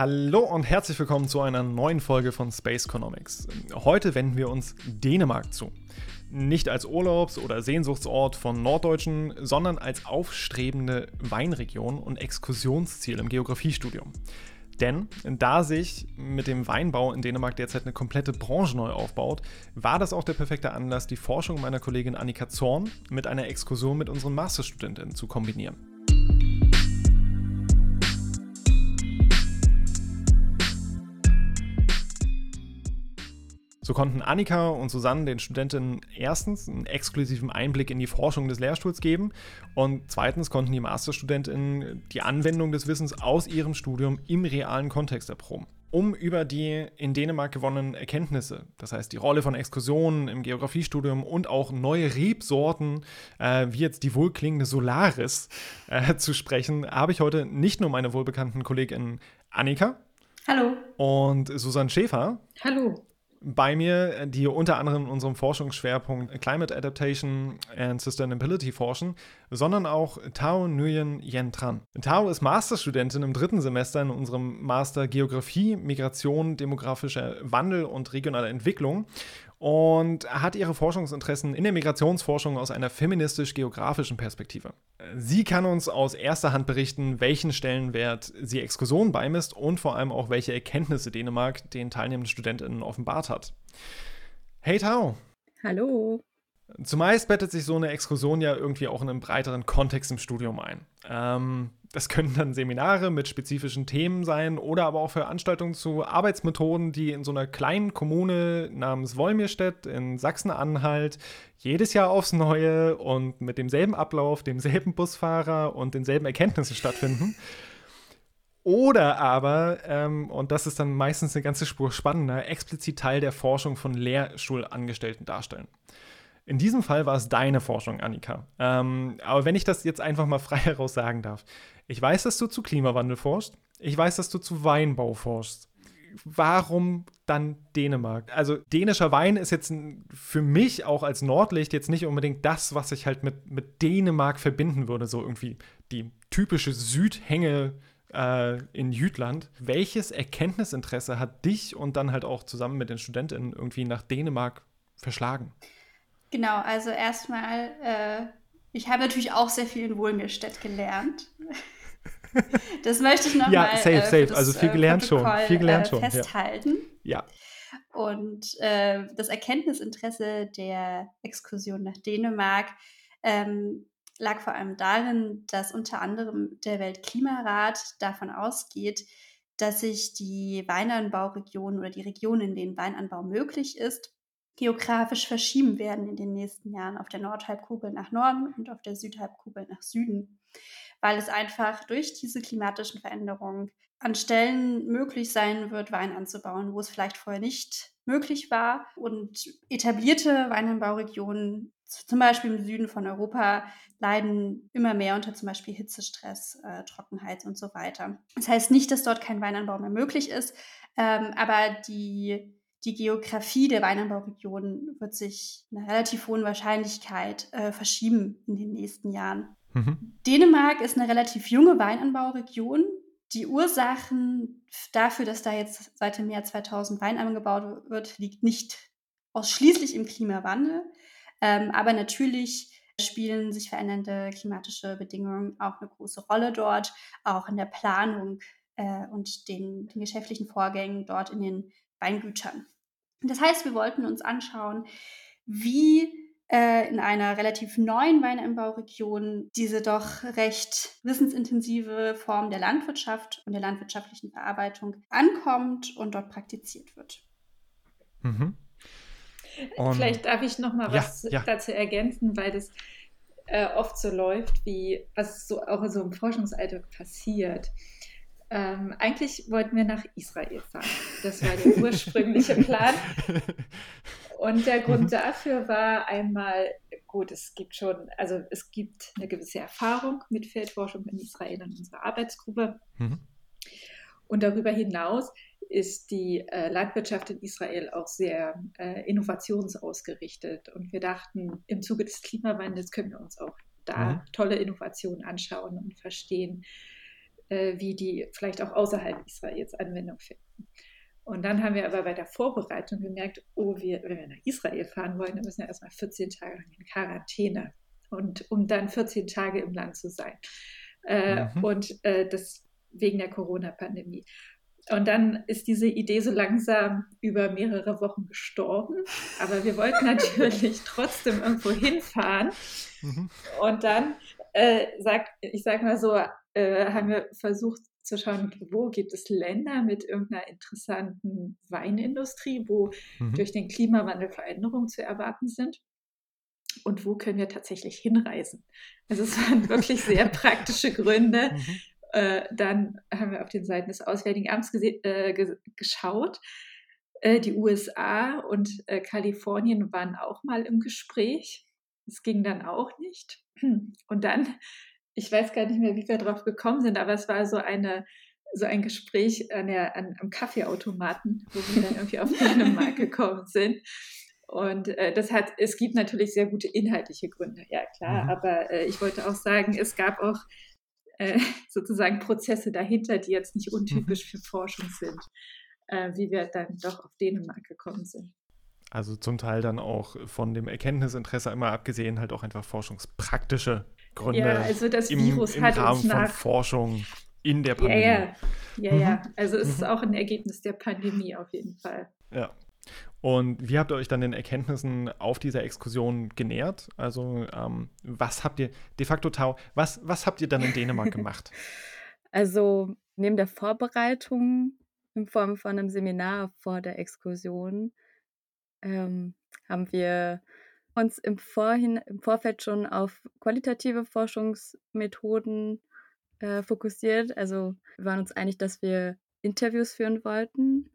Hallo und herzlich willkommen zu einer neuen Folge von Space Economics. Heute wenden wir uns Dänemark zu. Nicht als Urlaubs- oder Sehnsuchtsort von Norddeutschen, sondern als aufstrebende Weinregion und Exkursionsziel im Geografiestudium. Denn da sich mit dem Weinbau in Dänemark derzeit eine komplette Branche neu aufbaut, war das auch der perfekte Anlass, die Forschung meiner Kollegin Annika Zorn mit einer Exkursion mit unseren Masterstudentinnen zu kombinieren. So konnten Annika und Susanne den Studentinnen erstens einen exklusiven Einblick in die Forschung des Lehrstuhls geben und zweitens konnten die Masterstudentinnen die Anwendung des Wissens aus ihrem Studium im realen Kontext erproben um über die in Dänemark gewonnenen Erkenntnisse, das heißt die Rolle von Exkursionen im Geografiestudium und auch neue Rebsorten, äh, wie jetzt die wohlklingende Solaris, äh, zu sprechen, habe ich heute nicht nur meine wohlbekannten Kolleginnen Annika. Hallo. Und Susanne Schäfer. Hallo bei mir, die unter anderem in unserem Forschungsschwerpunkt Climate Adaptation and Sustainability forschen, sondern auch Tao Nguyen Yen Tran. Tao ist Masterstudentin im dritten Semester in unserem Master Geografie, Migration, demografischer Wandel und regionale Entwicklung und hat ihre Forschungsinteressen in der Migrationsforschung aus einer feministisch-geografischen Perspektive. Sie kann uns aus erster Hand berichten, welchen Stellenwert sie Exkursionen beimisst und vor allem auch welche Erkenntnisse Dänemark den teilnehmenden StudentInnen offenbart hat. Hey Tao! Hallo! Zumeist bettet sich so eine Exkursion ja irgendwie auch in einen breiteren Kontext im Studium ein. Ähm, das können dann Seminare mit spezifischen Themen sein oder aber auch Veranstaltungen zu Arbeitsmethoden, die in so einer kleinen Kommune namens Wolmirstedt in Sachsen-Anhalt jedes Jahr aufs Neue und mit demselben Ablauf, demselben Busfahrer und denselben Erkenntnissen stattfinden. Oder aber, ähm, und das ist dann meistens eine ganze Spur spannender, explizit Teil der Forschung von Lehrstuhlangestellten darstellen. In diesem Fall war es deine Forschung, Annika. Ähm, aber wenn ich das jetzt einfach mal frei heraus sagen darf. Ich weiß, dass du zu Klimawandel forschst. Ich weiß, dass du zu Weinbau forschst. Warum dann Dänemark? Also dänischer Wein ist jetzt für mich auch als Nordlicht jetzt nicht unbedingt das, was ich halt mit, mit Dänemark verbinden würde. So irgendwie die typische Südhänge äh, in Jütland. Welches Erkenntnisinteresse hat dich und dann halt auch zusammen mit den Studentinnen irgendwie nach Dänemark verschlagen? Genau, also erstmal, äh, ich habe natürlich auch sehr viel in Wohlmirstedt gelernt. Das möchte ich nochmal ja, safe, äh, safe. also viel äh, gelernt schon, viel gelernt äh, schon, festhalten. Ja. Und äh, das Erkenntnisinteresse der Exkursion nach Dänemark ähm, lag vor allem darin, dass unter anderem der Weltklimarat davon ausgeht, dass sich die Weinanbauregionen oder die Regionen, in denen Weinanbau möglich ist, geografisch verschieben werden in den nächsten Jahren auf der Nordhalbkugel nach Norden und auf der Südhalbkugel nach Süden, weil es einfach durch diese klimatischen Veränderungen an Stellen möglich sein wird, Wein anzubauen, wo es vielleicht vorher nicht möglich war. Und etablierte Weinanbauregionen, zum Beispiel im Süden von Europa, leiden immer mehr unter zum Beispiel Hitzestress, äh, Trockenheit und so weiter. Das heißt nicht, dass dort kein Weinanbau mehr möglich ist, ähm, aber die die Geografie der Weinanbauregionen wird sich in einer relativ hohen Wahrscheinlichkeit äh, verschieben in den nächsten Jahren. Mhm. Dänemark ist eine relativ junge Weinanbauregion. Die Ursachen dafür, dass da jetzt seit dem Jahr 2000 Wein angebaut wird, liegt nicht ausschließlich im Klimawandel. Ähm, aber natürlich spielen sich verändernde klimatische Bedingungen auch eine große Rolle dort, auch in der Planung äh, und den, den geschäftlichen Vorgängen dort in den Weingütern. Das heißt, wir wollten uns anschauen, wie in einer relativ neuen Weinanbauregion diese doch recht wissensintensive Form der Landwirtschaft und der landwirtschaftlichen Verarbeitung ankommt und dort praktiziert wird. Mhm. Vielleicht darf ich noch mal was ja. dazu ergänzen, weil das äh, oft so läuft, wie was so auch in so einem Forschungsalltag passiert. Ähm, eigentlich wollten wir nach Israel fahren. Das war der ursprüngliche Plan. Und der Grund mhm. dafür war einmal, gut, es gibt schon, also es gibt eine gewisse Erfahrung mit Feldforschung in Israel in unserer Arbeitsgruppe. Mhm. Und darüber hinaus ist die äh, Landwirtschaft in Israel auch sehr äh, innovationsausgerichtet. Und wir dachten, im Zuge des Klimawandels können wir uns auch da mhm. tolle Innovationen anschauen und verstehen, äh, wie die vielleicht auch außerhalb Israels Anwendung finden. Und dann haben wir aber bei der Vorbereitung gemerkt, oh, wir, wenn wir nach Israel fahren wollen, dann müssen wir erstmal 14 Tage in Quarantäne und um dann 14 Tage im Land zu sein. Äh, mhm. Und äh, das wegen der Corona-Pandemie. Und dann ist diese Idee so langsam über mehrere Wochen gestorben. Aber wir wollten natürlich trotzdem irgendwo hinfahren. Mhm. Und dann, äh, sag, ich sag mal so, äh, haben wir versucht zu schauen, wo gibt es Länder mit irgendeiner interessanten Weinindustrie, wo mhm. durch den Klimawandel Veränderungen zu erwarten sind und wo können wir tatsächlich hinreisen. Also es waren wirklich sehr praktische Gründe. Mhm. Äh, dann haben wir auf den Seiten des Auswärtigen Amts äh, geschaut. Äh, die USA und äh, Kalifornien waren auch mal im Gespräch. Es ging dann auch nicht. Und dann, ich weiß gar nicht mehr, wie wir drauf gekommen sind, aber es war so eine so ein Gespräch an der, an, am Kaffeeautomaten, wo wir dann irgendwie auf Dänemark gekommen sind. Und äh, das hat, es gibt natürlich sehr gute inhaltliche Gründe, ja klar, mhm. aber äh, ich wollte auch sagen, es gab auch äh, sozusagen Prozesse dahinter, die jetzt nicht untypisch mhm. für Forschung sind, äh, wie wir dann doch auf Dänemark gekommen sind. Also zum Teil dann auch von dem Erkenntnisinteresse einmal abgesehen, halt auch einfach forschungspraktische Gründe. Ja, also das im, Virus im hat Rahmen uns nach, von Forschung in der Pandemie. Ja, ja, ja, mhm. ja. also es ist mhm. auch ein Ergebnis der Pandemie auf jeden Fall. Ja. Und wie habt ihr euch dann den Erkenntnissen auf dieser Exkursion genähert? Also, ähm, was habt ihr, de facto Tau, was, was habt ihr dann in Dänemark gemacht? Also, neben der Vorbereitung in Form von einem Seminar vor der Exkursion ähm, haben wir uns im, Vorhin, im Vorfeld schon auf qualitative Forschungsmethoden äh, fokussiert. Also, wir waren uns einig, dass wir Interviews führen wollten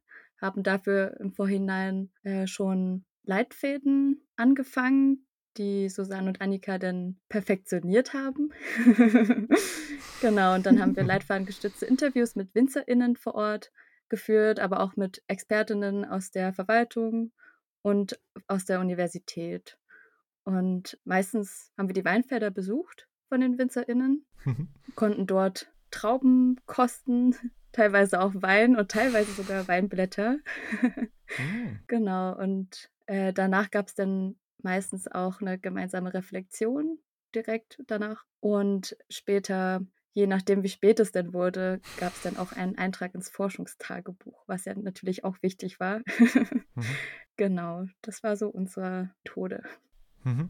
haben dafür im Vorhinein äh, schon Leitfäden angefangen, die Susanne und Annika dann perfektioniert haben. genau, und dann haben wir leitfadengestützte Interviews mit WinzerInnen vor Ort geführt, aber auch mit Expertinnen aus der Verwaltung und aus der Universität. Und meistens haben wir die Weinfelder besucht von den WinzerInnen, konnten dort Trauben kosten, teilweise auch Wein und teilweise sogar Weinblätter. mm. Genau, und äh, danach gab es dann meistens auch eine gemeinsame Reflexion direkt danach. Und später, je nachdem, wie spät es denn wurde, gab es dann auch einen Eintrag ins Forschungstagebuch, was ja natürlich auch wichtig war. mhm. Genau, das war so unsere Tode. Mhm.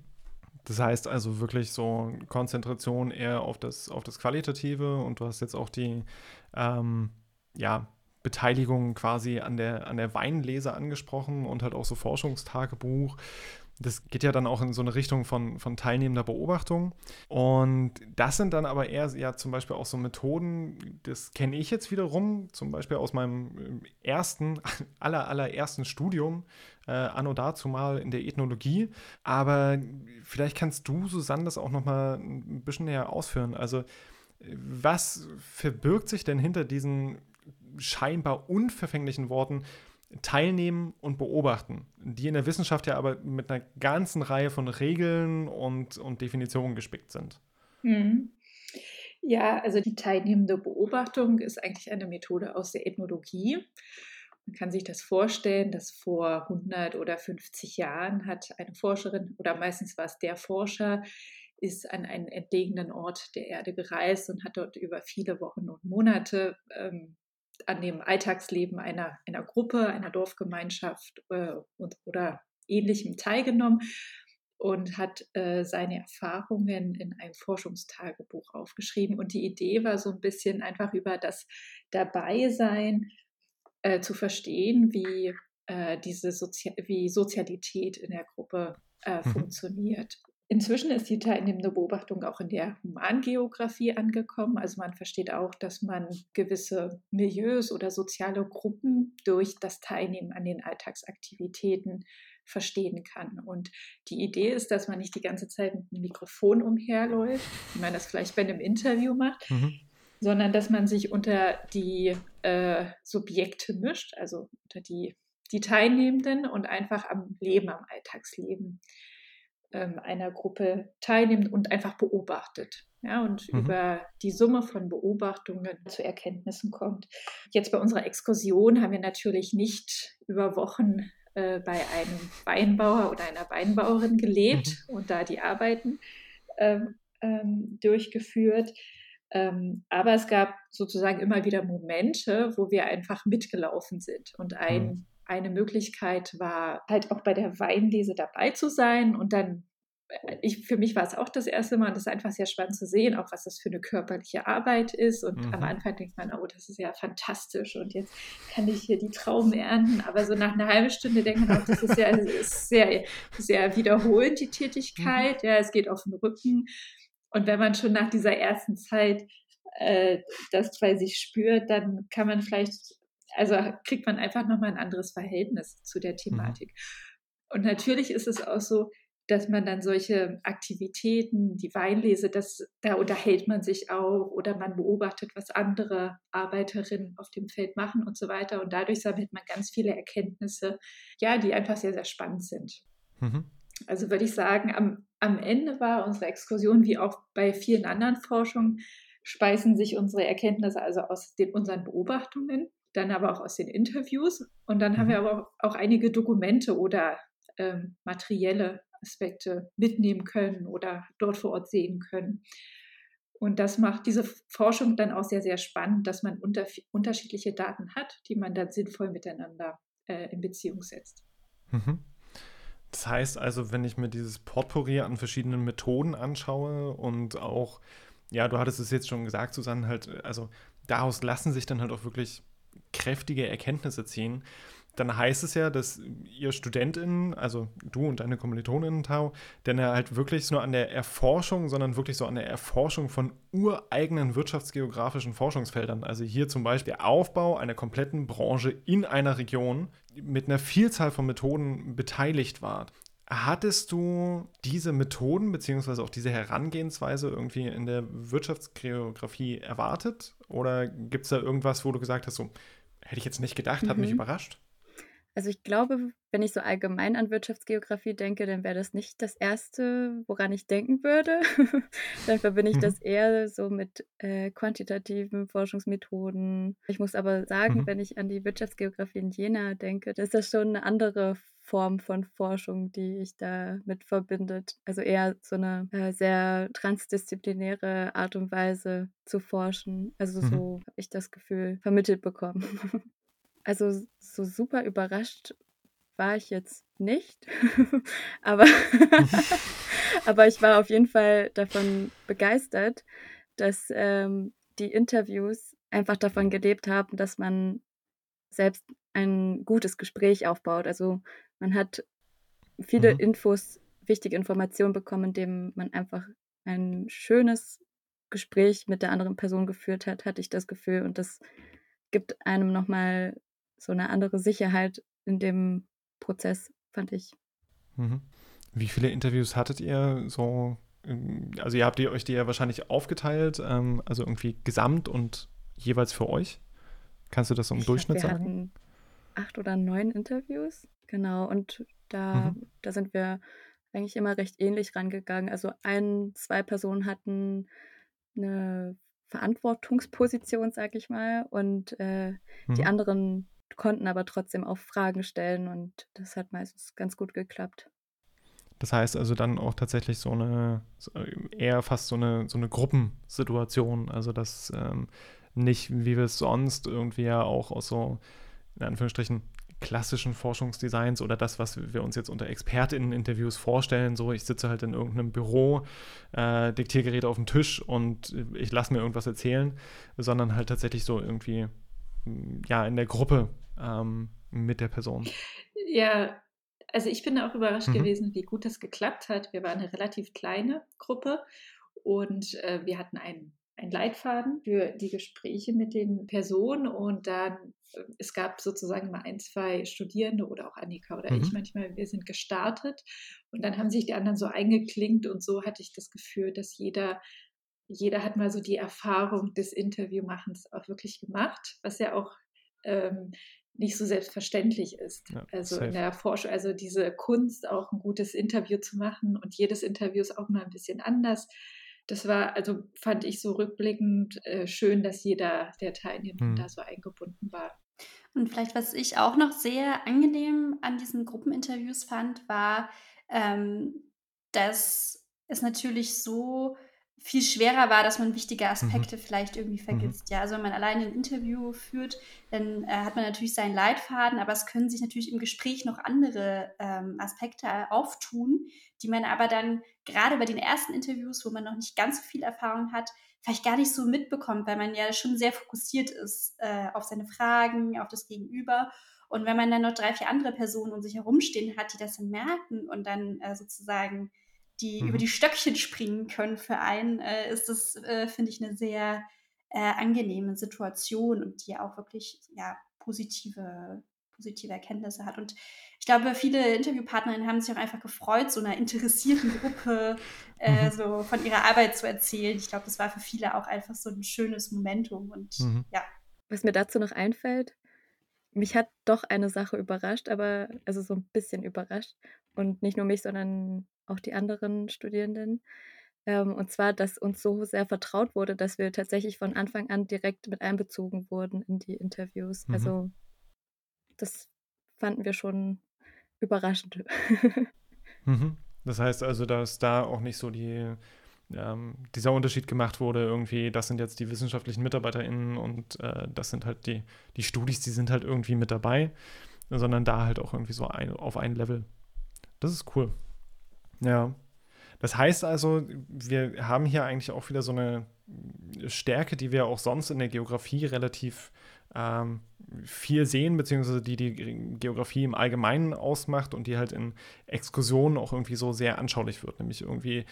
Das heißt also wirklich so Konzentration eher auf das, auf das Qualitative und du hast jetzt auch die ähm, ja, Beteiligung quasi an der, an der Weinlese angesprochen und halt auch so Forschungstagebuch. Das geht ja dann auch in so eine Richtung von, von teilnehmender Beobachtung. Und das sind dann aber eher ja zum Beispiel auch so Methoden, das kenne ich jetzt wiederum, zum Beispiel aus meinem äh, ersten, aller, allerersten Studium, äh, anno dazu mal in der Ethnologie. Aber vielleicht kannst du, Susanne, das auch nochmal ein bisschen näher ausführen. Also, was verbirgt sich denn hinter diesen scheinbar unverfänglichen Worten teilnehmen und beobachten, die in der Wissenschaft ja aber mit einer ganzen Reihe von Regeln und, und Definitionen gespickt sind. Mhm. Ja, also die teilnehmende Beobachtung ist eigentlich eine Methode aus der Ethnologie. Man kann sich das vorstellen, dass vor 100 oder 50 Jahren hat eine Forscherin oder meistens war es der Forscher, ist an einen entlegenen Ort der Erde gereist und hat dort über viele Wochen und Monate ähm, an dem Alltagsleben einer, einer Gruppe, einer Dorfgemeinschaft äh, und, oder ähnlichem teilgenommen und hat äh, seine Erfahrungen in einem Forschungstagebuch aufgeschrieben. Und die Idee war so ein bisschen einfach über das Dabeisein äh, zu verstehen, wie äh, diese Sozi wie Sozialität in der Gruppe äh, mhm. funktioniert. Inzwischen ist die teilnehmende Beobachtung auch in der Humangeografie angekommen. Also man versteht auch, dass man gewisse Milieus oder soziale Gruppen durch das Teilnehmen an den Alltagsaktivitäten verstehen kann. Und die Idee ist, dass man nicht die ganze Zeit mit einem Mikrofon umherläuft, wie man das vielleicht bei einem Interview macht, mhm. Sondern dass man sich unter die äh, Subjekte mischt, also unter die, die Teilnehmenden und einfach am Leben, am Alltagsleben ähm, einer Gruppe teilnimmt und einfach beobachtet. ja, und mhm. über die Summe von Beobachtungen zu Erkenntnissen kommt. Jetzt bei unserer Exkursion haben wir natürlich nicht über Wochen äh, bei einem Weinbauer oder einer Weinbauerin gelebt mhm. und da die Arbeiten ähm, ähm, durchgeführt. Ähm, aber es gab sozusagen immer wieder Momente, wo wir einfach mitgelaufen sind. Und ein, mhm. eine Möglichkeit war halt auch bei der Weinlese dabei zu sein und dann ich, für mich war es auch das erste Mal und das ist einfach sehr spannend zu sehen, auch was das für eine körperliche Arbeit ist. Und mhm. am Anfang denkt man, oh, das ist ja fantastisch und jetzt kann ich hier die Trauben ernten. Aber so nach einer halben Stunde denkt man auch, das ist ja ist sehr, sehr wiederholend, die Tätigkeit. Mhm. Ja, es geht auf den Rücken. Und wenn man schon nach dieser ersten Zeit äh, das bei sich spürt, dann kann man vielleicht, also kriegt man einfach nochmal ein anderes Verhältnis zu der mhm. Thematik. Mhm. Und natürlich ist es auch so, dass man dann solche Aktivitäten, die Weinlese, das, da unterhält man sich auch oder man beobachtet, was andere Arbeiterinnen auf dem Feld machen und so weiter. Und dadurch sammelt man ganz viele Erkenntnisse, ja, die einfach sehr, sehr spannend sind. Mhm. Also würde ich sagen, am, am Ende war unsere Exkursion, wie auch bei vielen anderen Forschungen, speisen sich unsere Erkenntnisse also aus den, unseren Beobachtungen, dann aber auch aus den Interviews. Und dann haben wir mhm. aber auch, auch einige Dokumente oder ähm, materielle Aspekte mitnehmen können oder dort vor Ort sehen können. Und das macht diese Forschung dann auch sehr, sehr spannend, dass man unter, unterschiedliche Daten hat, die man dann sinnvoll miteinander äh, in Beziehung setzt. Mhm. Das heißt also, wenn ich mir dieses Potpourri an verschiedenen Methoden anschaue und auch, ja, du hattest es jetzt schon gesagt, Susanne, halt, also daraus lassen sich dann halt auch wirklich kräftige Erkenntnisse ziehen dann heißt es ja, dass ihr StudentInnen, also du und deine KommilitonInnen, Tau, denn er halt wirklich nur an der Erforschung, sondern wirklich so an der Erforschung von ureigenen wirtschaftsgeografischen Forschungsfeldern, also hier zum Beispiel der Aufbau einer kompletten Branche in einer Region mit einer Vielzahl von Methoden beteiligt wart. Hattest du diese Methoden beziehungsweise auch diese Herangehensweise irgendwie in der Wirtschaftsgeografie erwartet? Oder gibt es da irgendwas, wo du gesagt hast, so hätte ich jetzt nicht gedacht, hat mhm. mich überrascht? Also ich glaube, wenn ich so allgemein an Wirtschaftsgeografie denke, dann wäre das nicht das Erste, woran ich denken würde. dann verbinde ich mhm. das eher so mit äh, quantitativen Forschungsmethoden. Ich muss aber sagen, mhm. wenn ich an die Wirtschaftsgeografie in Jena denke, das ist das schon eine andere Form von Forschung, die ich da mit verbindet. Also eher so eine äh, sehr transdisziplinäre Art und Weise zu forschen. Also mhm. so habe ich das Gefühl vermittelt bekommen. Also so super überrascht war ich jetzt nicht, aber, aber ich war auf jeden Fall davon begeistert, dass ähm, die Interviews einfach davon gelebt haben, dass man selbst ein gutes Gespräch aufbaut. Also man hat viele mhm. Infos, wichtige Informationen bekommen, indem man einfach ein schönes Gespräch mit der anderen Person geführt hat, hatte ich das Gefühl. Und das gibt einem nochmal so eine andere Sicherheit in dem Prozess, fand ich. Mhm. Wie viele Interviews hattet ihr so? Also ihr habt ihr euch die ja wahrscheinlich aufgeteilt, ähm, also irgendwie gesamt und jeweils für euch. Kannst du das so im ich Durchschnitt glaub, wir sagen? Hatten acht oder neun Interviews, genau. Und da, mhm. da sind wir eigentlich immer recht ähnlich rangegangen. Also ein, zwei Personen hatten eine Verantwortungsposition, sag ich mal, und äh, mhm. die anderen konnten aber trotzdem auch Fragen stellen und das hat meistens ganz gut geklappt. Das heißt also dann auch tatsächlich so eine, eher fast so eine, so eine Gruppensituation, also dass ähm, nicht, wie wir es sonst irgendwie ja auch aus so, in Anführungsstrichen, klassischen Forschungsdesigns oder das, was wir uns jetzt unter ExpertInnen-Interviews vorstellen, so ich sitze halt in irgendeinem Büro, äh, Diktiergerät auf dem Tisch und ich lasse mir irgendwas erzählen, sondern halt tatsächlich so irgendwie ja, in der Gruppe ähm, mit der Person. Ja, also ich bin auch überrascht mhm. gewesen, wie gut das geklappt hat. Wir waren eine relativ kleine Gruppe und äh, wir hatten einen, einen Leitfaden für die Gespräche mit den Personen und dann, äh, es gab sozusagen mal ein, zwei Studierende oder auch Annika oder mhm. ich manchmal, wir sind gestartet und dann haben sich die anderen so eingeklinkt und so hatte ich das Gefühl, dass jeder jeder hat mal so die Erfahrung des Interviewmachens auch wirklich gemacht, was ja auch ähm, nicht so selbstverständlich ist. Ja, also safe. in der Forschung, also diese Kunst, auch ein gutes Interview zu machen und jedes Interview ist auch mal ein bisschen anders. das war, also fand ich so rückblickend äh, schön, dass jeder der Teilnehmer mhm. da so eingebunden war. Und vielleicht, was ich auch noch sehr angenehm an diesen Gruppeninterviews fand, war, ähm, dass es natürlich so viel schwerer war, dass man wichtige mhm. Aspekte mhm. vielleicht irgendwie vergisst. Mhm. Ja, also wenn man alleine ein Interview führt, dann äh, hat man natürlich seinen Leitfaden, aber es können sich natürlich im Gespräch noch andere ähm, Aspekte auftun, die man aber dann gerade bei den ersten Interviews, wo man noch nicht ganz so viel Erfahrung hat, vielleicht gar nicht so mitbekommt, weil man ja schon sehr fokussiert ist äh, auf seine Fragen, auf das Gegenüber. Und wenn man dann noch drei, vier andere Personen um sich herumstehen hat, die das dann merken und dann äh, sozusagen die mhm. über die Stöckchen springen können für einen, äh, ist das, äh, finde ich, eine sehr äh, angenehme Situation und die auch wirklich ja, positive positive Erkenntnisse hat. Und ich glaube, viele Interviewpartnerinnen haben sich auch einfach gefreut, so einer interessierten Gruppe äh, mhm. so von ihrer Arbeit zu erzählen. Ich glaube, das war für viele auch einfach so ein schönes Momentum. Und mhm. ja. Was mir dazu noch einfällt, mich hat doch eine Sache überrascht, aber also so ein bisschen überrascht. Und nicht nur mich, sondern auch die anderen Studierenden. Ähm, und zwar, dass uns so sehr vertraut wurde, dass wir tatsächlich von Anfang an direkt mit einbezogen wurden in die Interviews. Mhm. Also das fanden wir schon überraschend. mhm. Das heißt also, dass da auch nicht so die, ähm, dieser Unterschied gemacht wurde, irgendwie, das sind jetzt die wissenschaftlichen MitarbeiterInnen und äh, das sind halt die, die Studis, die sind halt irgendwie mit dabei, sondern da halt auch irgendwie so ein, auf ein Level. Das ist cool. Ja. Das heißt also, wir haben hier eigentlich auch wieder so eine Stärke, die wir auch sonst in der Geografie relativ ähm, viel sehen, beziehungsweise die die Geografie im Allgemeinen ausmacht und die halt in Exkursionen auch irgendwie so sehr anschaulich wird. Nämlich irgendwie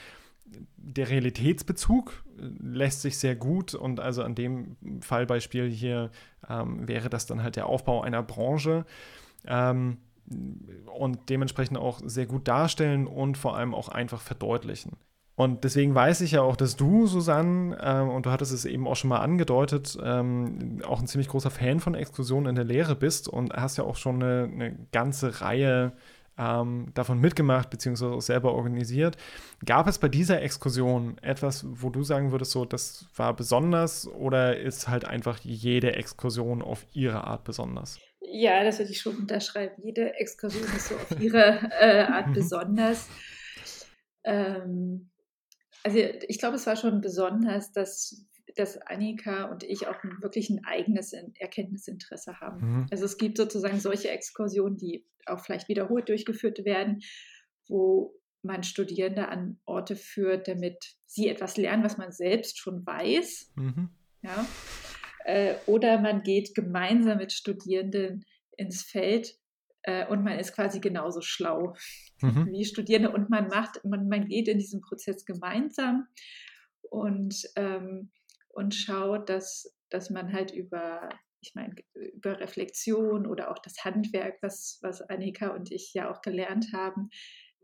der Realitätsbezug lässt sich sehr gut und also an dem Fallbeispiel hier ähm, wäre das dann halt der Aufbau einer Branche ähm, und dementsprechend auch sehr gut darstellen und vor allem auch einfach verdeutlichen. Und deswegen weiß ich ja auch, dass du, Susanne, ähm, und du hattest es eben auch schon mal angedeutet, ähm, auch ein ziemlich großer Fan von Exkursionen in der Lehre bist und hast ja auch schon eine, eine ganze Reihe ähm, davon mitgemacht, beziehungsweise auch selber organisiert. Gab es bei dieser Exkursion etwas, wo du sagen würdest, so, das war besonders oder ist halt einfach jede Exkursion auf ihre Art besonders? Ja, das würde ich schon unterschreiben. Jede Exkursion ist so auf ihre äh, Art mhm. besonders. Ähm, also ich glaube, es war schon besonders, dass, dass Annika und ich auch wirklich ein eigenes Erkenntnisinteresse haben. Mhm. Also es gibt sozusagen solche Exkursionen, die auch vielleicht wiederholt durchgeführt werden, wo man Studierende an Orte führt, damit sie etwas lernen, was man selbst schon weiß. Mhm. Ja. Äh, oder man geht gemeinsam mit Studierenden ins Feld äh, und man ist quasi genauso schlau mhm. wie Studierende und man macht, man, man geht in diesen Prozess gemeinsam und, ähm, und schaut, dass, dass man halt über, ich meine, über Reflexion oder auch das Handwerk, was, was Annika und ich ja auch gelernt haben,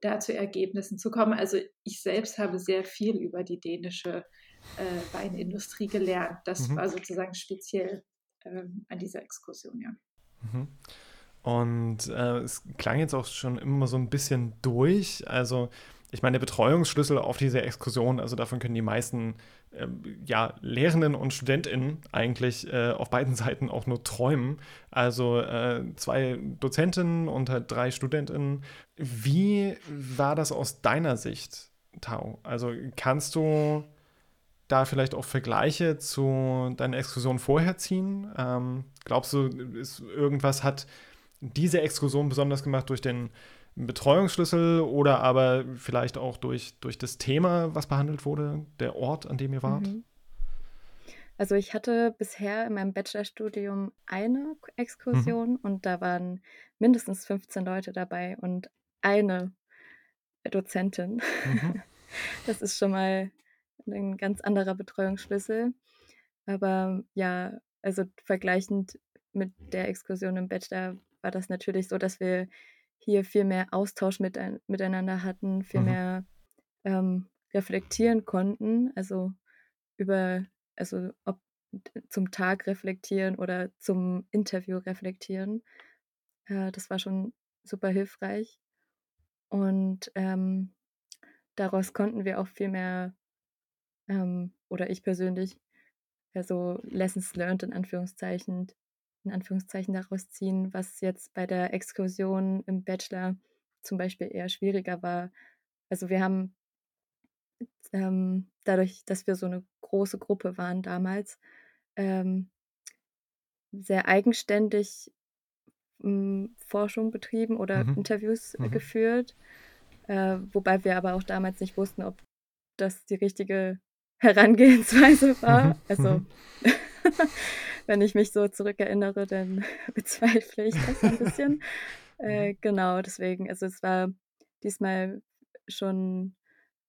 da zu Ergebnissen zu kommen. Also ich selbst habe sehr viel über die dänische äh, Weinindustrie gelernt. Das mhm. war sozusagen speziell ähm, an dieser Exkursion, ja. Mhm. Und äh, es klang jetzt auch schon immer so ein bisschen durch. Also, ich meine, der Betreuungsschlüssel auf diese Exkursion, also davon können die meisten äh, ja, Lehrenden und StudentInnen eigentlich äh, auf beiden Seiten auch nur träumen. Also äh, zwei Dozentinnen und halt drei StudentInnen. Wie war das aus deiner Sicht, Tau? Also kannst du da vielleicht auch Vergleiche zu deiner Exkursion vorher ziehen? Ähm, glaubst du, ist, irgendwas hat diese Exkursion besonders gemacht durch den Betreuungsschlüssel oder aber vielleicht auch durch, durch das Thema, was behandelt wurde, der Ort, an dem ihr wart? Mhm. Also ich hatte bisher in meinem Bachelorstudium eine Exkursion mhm. und da waren mindestens 15 Leute dabei und eine Dozentin. Mhm. Das ist schon mal ein ganz anderer Betreuungsschlüssel. Aber ja, also vergleichend mit der Exkursion im Bachelor war das natürlich so, dass wir hier viel mehr Austausch mit, miteinander hatten, viel mhm. mehr ähm, reflektieren konnten, also über, also ob zum Tag reflektieren oder zum Interview reflektieren. Äh, das war schon super hilfreich. Und ähm, daraus konnten wir auch viel mehr ähm, oder ich persönlich ja so Lessons learned in Anführungszeichen, in Anführungszeichen daraus ziehen, was jetzt bei der Exkursion im Bachelor zum Beispiel eher schwieriger war. Also wir haben ähm, dadurch, dass wir so eine große Gruppe waren damals, ähm, sehr eigenständig hm, Forschung betrieben oder mhm. Interviews äh, mhm. geführt, äh, wobei wir aber auch damals nicht wussten, ob das die richtige Herangehensweise war. Also wenn ich mich so zurückerinnere, dann bezweifle ich das ein bisschen. äh, mhm. genau, deswegen, also es war diesmal schon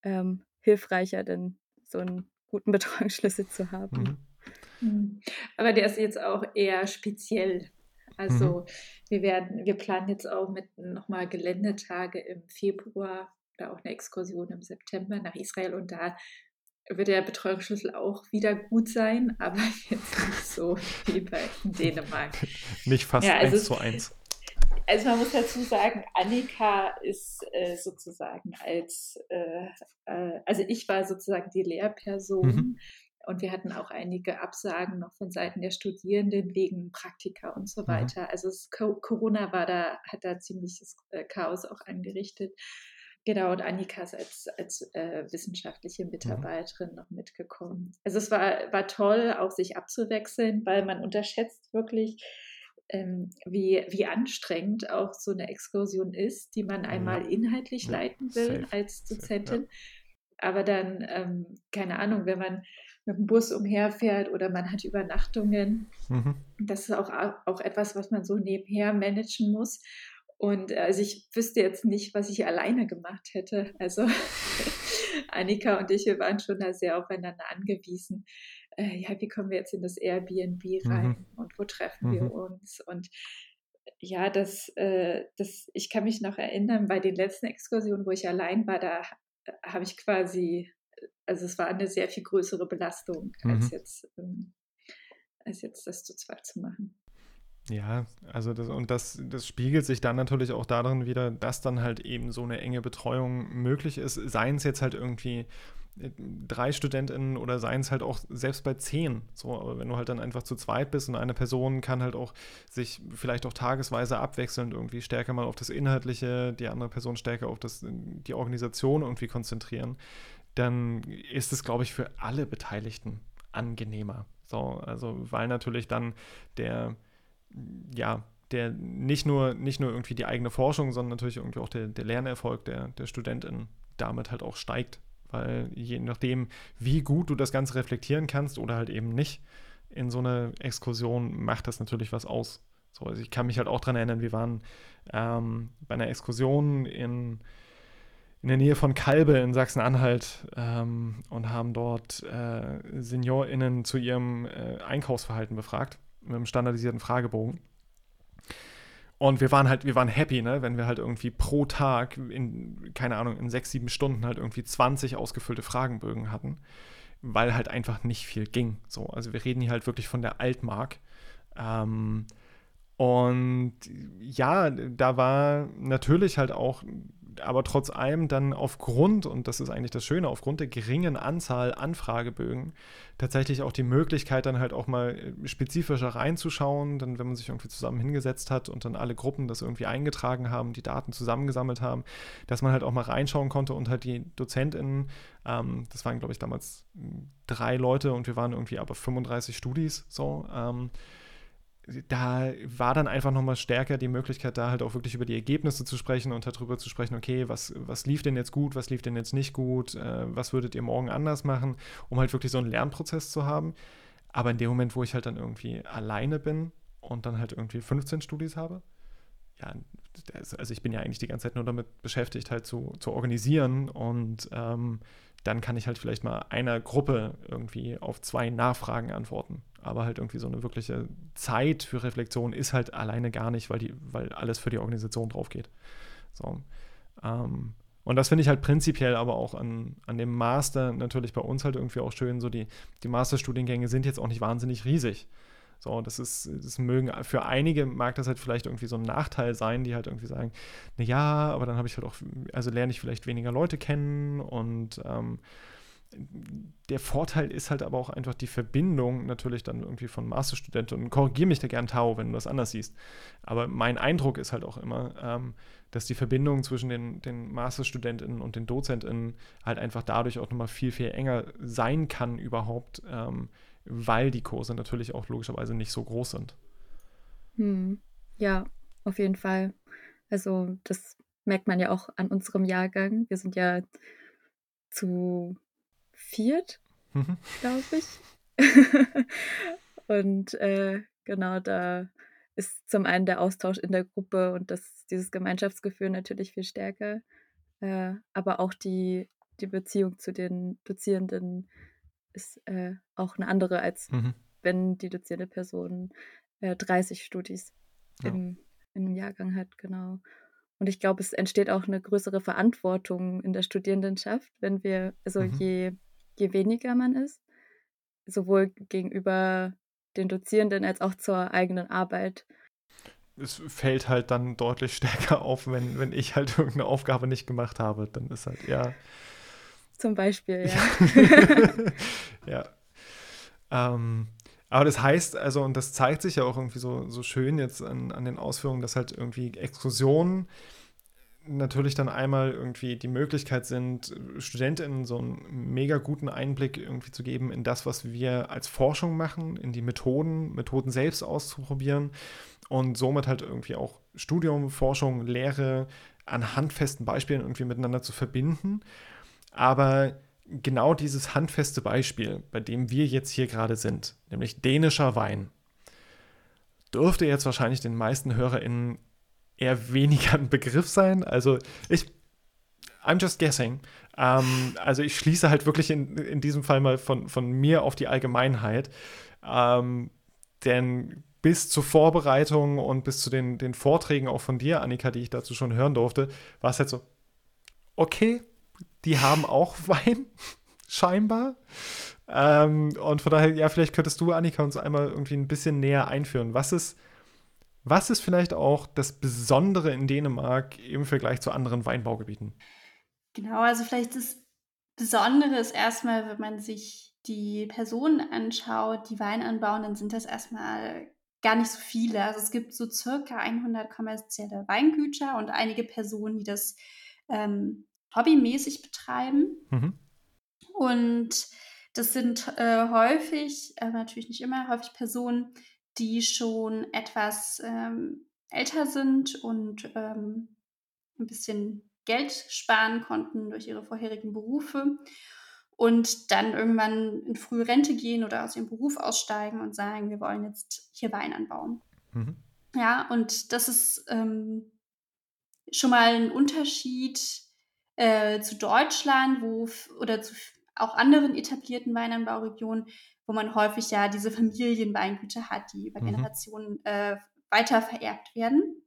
ähm, hilfreicher, denn so einen guten Betreuungsschlüssel zu haben. Mhm. mhm. Aber der ist jetzt auch eher speziell. Also mhm. wir werden, wir planen jetzt auch mit nochmal Geländetage im Februar oder auch eine Exkursion im September nach Israel und da wird der Betreuungsschlüssel auch wieder gut sein, aber jetzt nicht so wie bei Dänemark. Nicht fast ja, also eins zu eins. Also man muss dazu sagen, Annika ist äh, sozusagen als, äh, äh, also ich war sozusagen die Lehrperson mhm. und wir hatten auch einige Absagen noch von Seiten der Studierenden wegen Praktika und so mhm. weiter. Mhm. Also es, Corona war da, hat da ziemliches äh, Chaos auch angerichtet. Genau, und Annika ist als, als äh, wissenschaftliche mhm. Mitarbeiterin mhm. noch mitgekommen. Also es war, war toll, auch sich abzuwechseln, weil man unterschätzt wirklich, ähm, wie, wie anstrengend auch so eine Exkursion ist, die man einmal inhaltlich ja, leiten will safe, als Dozentin. Safe, ja. Aber dann, ähm, keine Ahnung, wenn man mit dem Bus umherfährt oder man hat Übernachtungen, mhm. das ist auch, auch etwas, was man so nebenher managen muss. Und äh, also ich wüsste jetzt nicht, was ich alleine gemacht hätte. Also Annika und ich, wir waren schon da sehr aufeinander angewiesen. Äh, ja, wie kommen wir jetzt in das Airbnb mhm. rein mhm. und wo treffen mhm. wir uns? Und ja, das, äh, das, ich kann mich noch erinnern, bei den letzten Exkursionen, wo ich allein war, da äh, habe ich quasi, also es war eine sehr viel größere Belastung, mhm. als, jetzt, ähm, als jetzt das zu zweit zu machen. Ja, also das, und das, das spiegelt sich dann natürlich auch darin wieder, dass dann halt eben so eine enge Betreuung möglich ist. Seien es jetzt halt irgendwie äh, drei StudentInnen oder seien es halt auch selbst bei zehn. So, aber wenn du halt dann einfach zu zweit bist und eine Person kann halt auch sich vielleicht auch tagesweise abwechselnd irgendwie stärker mal auf das Inhaltliche, die andere Person stärker auf das, die Organisation irgendwie konzentrieren, dann ist es, glaube ich, für alle Beteiligten angenehmer. So, also weil natürlich dann der ja, der nicht nur, nicht nur irgendwie die eigene Forschung, sondern natürlich irgendwie auch der, der Lernerfolg der, der Studentin damit halt auch steigt. Weil je nachdem, wie gut du das Ganze reflektieren kannst oder halt eben nicht, in so einer Exkursion macht das natürlich was aus. So, also ich kann mich halt auch daran erinnern, wir waren ähm, bei einer Exkursion in, in der Nähe von Kalbe in Sachsen-Anhalt ähm, und haben dort äh, SeniorInnen zu ihrem äh, Einkaufsverhalten befragt mit einem standardisierten Fragebogen. Und wir waren halt, wir waren happy, ne, wenn wir halt irgendwie pro Tag in, keine Ahnung, in sechs, sieben Stunden halt irgendwie 20 ausgefüllte Fragenbögen hatten, weil halt einfach nicht viel ging. So, also wir reden hier halt wirklich von der Altmark. Ähm, und ja, da war natürlich halt auch aber trotz allem dann aufgrund, und das ist eigentlich das Schöne, aufgrund der geringen Anzahl Anfragebögen tatsächlich auch die Möglichkeit, dann halt auch mal äh, spezifischer reinzuschauen, dann wenn man sich irgendwie zusammen hingesetzt hat und dann alle Gruppen das irgendwie eingetragen haben, die Daten zusammengesammelt haben, dass man halt auch mal reinschauen konnte und halt die DozentInnen, ähm, das waren glaube ich damals drei Leute und wir waren irgendwie aber 35 Studis so, ähm, da war dann einfach nochmal stärker die Möglichkeit, da halt auch wirklich über die Ergebnisse zu sprechen und darüber zu sprechen, okay, was, was lief denn jetzt gut, was lief denn jetzt nicht gut, äh, was würdet ihr morgen anders machen, um halt wirklich so einen Lernprozess zu haben. Aber in dem Moment, wo ich halt dann irgendwie alleine bin und dann halt irgendwie 15 Studis habe, ja, also ich bin ja eigentlich die ganze Zeit nur damit beschäftigt, halt zu, zu organisieren und ähm, dann kann ich halt vielleicht mal einer Gruppe irgendwie auf zwei Nachfragen antworten. Aber halt irgendwie so eine wirkliche Zeit für Reflexion ist halt alleine gar nicht, weil, die, weil alles für die Organisation drauf geht. So. Ähm, und das finde ich halt prinzipiell aber auch an, an dem Master natürlich bei uns halt irgendwie auch schön. So die, die Masterstudiengänge sind jetzt auch nicht wahnsinnig riesig. So, das ist, das mögen, für einige mag das halt vielleicht irgendwie so ein Nachteil sein, die halt irgendwie sagen, na ja, aber dann habe ich halt auch, also lerne ich vielleicht weniger Leute kennen und ähm, der Vorteil ist halt aber auch einfach die Verbindung natürlich dann irgendwie von Masterstudenten. Und korrigiere mich da gern, Tao, wenn du das anders siehst. Aber mein Eindruck ist halt auch immer, ähm, dass die Verbindung zwischen den, den Masterstudentinnen und den Dozentinnen halt einfach dadurch auch nochmal viel, viel enger sein kann überhaupt, ähm, weil die Kurse natürlich auch logischerweise nicht so groß sind. Hm. Ja, auf jeden Fall. Also das merkt man ja auch an unserem Jahrgang. Wir sind ja zu viert, mhm. glaube ich. und äh, genau da ist zum einen der Austausch in der Gruppe und das, dieses Gemeinschaftsgefühl natürlich viel stärker, äh, aber auch die, die Beziehung zu den Dozierenden ist äh, auch eine andere, als mhm. wenn die dozierende Person 30 äh, Studis ja. im, in einem Jahrgang hat, genau. Und ich glaube, es entsteht auch eine größere Verantwortung in der Studierendenschaft, wenn wir, also mhm. je, je weniger man ist, sowohl gegenüber den Dozierenden als auch zur eigenen Arbeit. Es fällt halt dann deutlich stärker auf, wenn, wenn ich halt irgendeine Aufgabe nicht gemacht habe. Dann ist halt, ja. Zum Beispiel, ja. ja. Ähm, aber das heißt, also, und das zeigt sich ja auch irgendwie so, so schön jetzt an, an den Ausführungen, dass halt irgendwie Exkursionen natürlich dann einmal irgendwie die Möglichkeit sind, StudentInnen so einen mega guten Einblick irgendwie zu geben in das, was wir als Forschung machen, in die Methoden, Methoden selbst auszuprobieren und somit halt irgendwie auch Studium, Forschung, Lehre an handfesten Beispielen irgendwie miteinander zu verbinden. Aber genau dieses handfeste Beispiel, bei dem wir jetzt hier gerade sind, nämlich dänischer Wein, dürfte jetzt wahrscheinlich den meisten HörerInnen eher weniger ein Begriff sein. Also ich, I'm just guessing. Ähm, also ich schließe halt wirklich in, in diesem Fall mal von, von mir auf die Allgemeinheit. Ähm, denn bis zur Vorbereitung und bis zu den, den Vorträgen auch von dir, Annika, die ich dazu schon hören durfte, war es halt so, okay, die haben auch Wein, scheinbar. Ähm, und von daher, ja, vielleicht könntest du, Annika, uns einmal irgendwie ein bisschen näher einführen. Was ist, was ist vielleicht auch das Besondere in Dänemark im Vergleich zu anderen Weinbaugebieten? Genau, also vielleicht das Besondere ist erstmal, wenn man sich die Personen anschaut, die Wein anbauen, dann sind das erstmal gar nicht so viele. Also es gibt so circa 100 kommerzielle Weingüter und einige Personen, die das ähm, hobbymäßig betreiben. Mhm. Und das sind äh, häufig, äh, natürlich nicht immer, häufig Personen, die schon etwas ähm, älter sind und ähm, ein bisschen Geld sparen konnten durch ihre vorherigen Berufe und dann irgendwann in frühe Rente gehen oder aus ihrem Beruf aussteigen und sagen, wir wollen jetzt hier Wein anbauen. Mhm. Ja, und das ist ähm, schon mal ein Unterschied äh, zu Deutschland, wo oder zu auch anderen etablierten Weinanbauregionen, wo man häufig ja diese Familienweingüter hat, die über mhm. Generationen äh, weiter vererbt werden.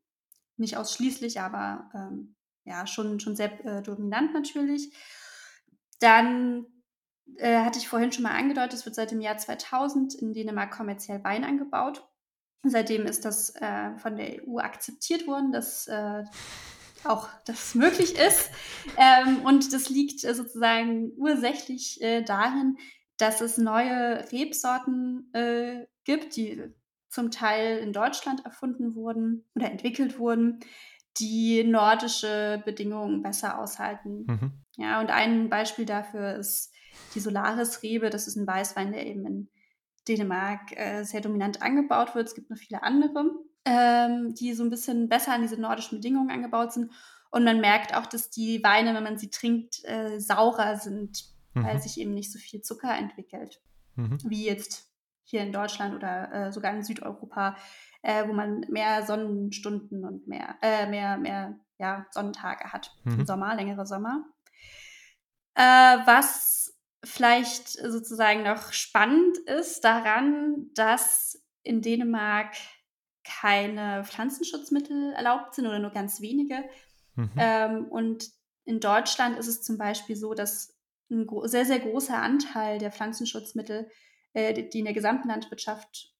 Nicht ausschließlich, aber ähm, ja, schon, schon sehr äh, dominant natürlich. Dann äh, hatte ich vorhin schon mal angedeutet, es wird seit dem Jahr 2000 in Dänemark kommerziell Wein angebaut. Seitdem ist das äh, von der EU akzeptiert worden, dass äh, auch das möglich ist. Ähm, und das liegt äh, sozusagen ursächlich äh, darin, dass es neue Rebsorten äh, gibt, die zum Teil in Deutschland erfunden wurden oder entwickelt wurden, die nordische Bedingungen besser aushalten. Mhm. Ja, und ein Beispiel dafür ist die Solaris-Rebe. Das ist ein Weißwein, der eben in Dänemark äh, sehr dominant angebaut wird. Es gibt noch viele andere ähm, die so ein bisschen besser an diese nordischen Bedingungen angebaut sind. Und man merkt auch, dass die Weine, wenn man sie trinkt, äh, saurer sind, mhm. weil sich eben nicht so viel Zucker entwickelt, mhm. wie jetzt hier in Deutschland oder äh, sogar in Südeuropa, äh, wo man mehr Sonnenstunden und mehr, äh, mehr, mehr ja, Sonnentage hat. Mhm. Im Sommer, längere Sommer. Äh, was vielleicht sozusagen noch spannend ist daran, dass in Dänemark keine Pflanzenschutzmittel erlaubt sind oder nur ganz wenige. Mhm. Ähm, und in Deutschland ist es zum Beispiel so, dass ein sehr, sehr großer Anteil der Pflanzenschutzmittel, äh, die in der gesamten Landwirtschaft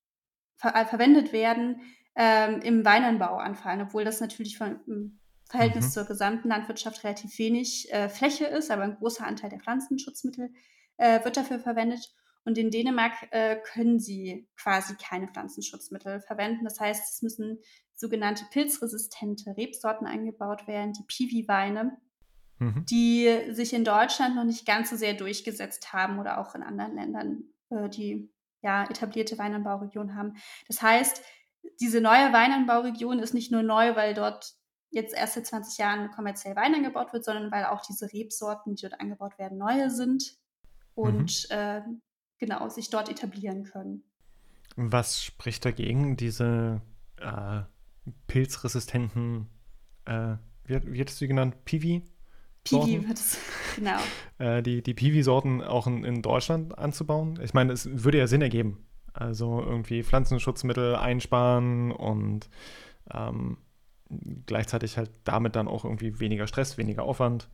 ver äh, verwendet werden, ähm, im Weinanbau anfallen, obwohl das natürlich von, im Verhältnis mhm. zur gesamten Landwirtschaft relativ wenig äh, Fläche ist, aber ein großer Anteil der Pflanzenschutzmittel äh, wird dafür verwendet. Und in Dänemark äh, können sie quasi keine Pflanzenschutzmittel verwenden. Das heißt, es müssen sogenannte pilzresistente Rebsorten eingebaut werden, die Piwi-Weine, mhm. die sich in Deutschland noch nicht ganz so sehr durchgesetzt haben oder auch in anderen Ländern, äh, die ja etablierte Weinanbauregionen haben. Das heißt, diese neue Weinanbauregion ist nicht nur neu, weil dort jetzt erst seit 20 Jahren kommerziell Wein angebaut wird, sondern weil auch diese Rebsorten, die dort angebaut werden, neue sind und mhm. äh, genau sich dort etablieren können. Was spricht dagegen, diese äh, pilzresistenten, äh, wie, wie hattest du sie genannt, Piwi? Piwi wird es, genau. äh, die die Piwi-Sorten auch in, in Deutschland anzubauen? Ich meine, es würde ja Sinn ergeben. Also irgendwie Pflanzenschutzmittel einsparen und ähm, gleichzeitig halt damit dann auch irgendwie weniger Stress, weniger Aufwand.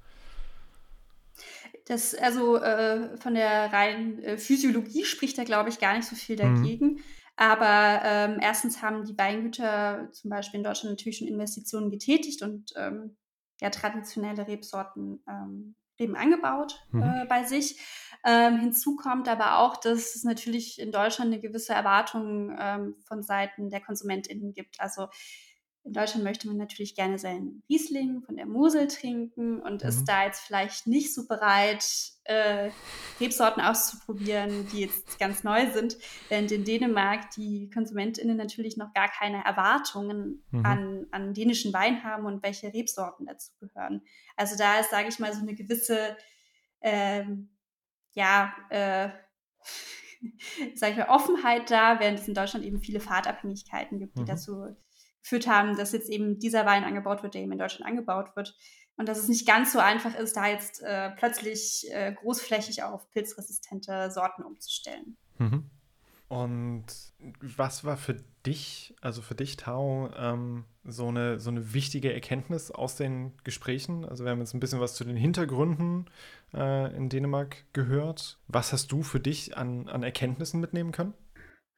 Das, also äh, von der reinen äh, Physiologie spricht da, glaube ich, gar nicht so viel mhm. dagegen. Mhm. Aber ähm, erstens haben die Weingüter zum Beispiel in Deutschland natürlich schon Investitionen getätigt und ähm, ja, traditionelle Rebsorten ähm, eben angebaut mhm. äh, bei sich. Ähm, hinzu kommt aber auch, dass es natürlich in Deutschland eine gewisse Erwartung ähm, von Seiten der KonsumentInnen gibt. Also in Deutschland möchte man natürlich gerne seinen Riesling von der Mosel trinken und mhm. ist da jetzt vielleicht nicht so bereit, äh, Rebsorten auszuprobieren, die jetzt ganz neu sind, während in Dänemark die KonsumentInnen natürlich noch gar keine Erwartungen mhm. an, an dänischen Wein haben und welche Rebsorten dazu gehören. Also da ist, sage ich mal, so eine gewisse, ähm, ja, äh, sage ich mal, Offenheit da, während es in Deutschland eben viele Fahrtabhängigkeiten gibt, die mhm. dazu geführt haben, dass jetzt eben dieser Wein angebaut wird, der eben in Deutschland angebaut wird. Und dass es nicht ganz so einfach ist, da jetzt äh, plötzlich äh, großflächig auf pilzresistente Sorten umzustellen. Mhm. Und was war für dich, also für dich, Tao, ähm, so, eine, so eine wichtige Erkenntnis aus den Gesprächen? Also wir haben jetzt ein bisschen was zu den Hintergründen äh, in Dänemark gehört. Was hast du für dich an, an Erkenntnissen mitnehmen können?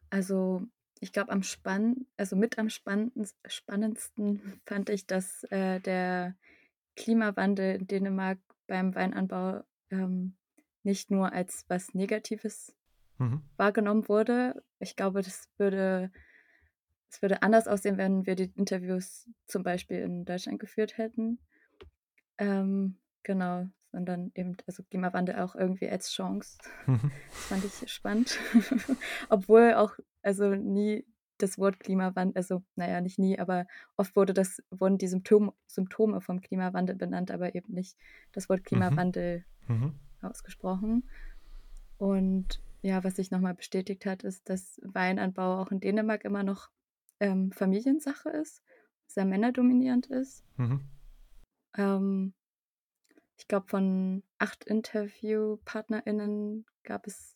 Also ich glaube, am spann also mit am spannendsten fand ich, dass äh, der Klimawandel in Dänemark beim Weinanbau ähm, nicht nur als was Negatives mhm. wahrgenommen wurde. Ich glaube, das würde, das würde anders aussehen, wenn wir die Interviews zum Beispiel in Deutschland geführt hätten. Ähm, genau, sondern eben, also Klimawandel auch irgendwie als Chance. Mhm. Das fand ich spannend. Obwohl auch, also nie das Wort Klimawandel, also naja, nicht nie, aber oft wurde das, wurden die Symptom, Symptome vom Klimawandel benannt, aber eben nicht das Wort mhm. Klimawandel mhm. ausgesprochen. Und ja, was sich nochmal bestätigt hat, ist, dass Weinanbau auch in Dänemark immer noch ähm, Familiensache ist, sehr männerdominierend ist. Mhm. Ähm, ich glaube, von acht InterviewpartnerInnen gab es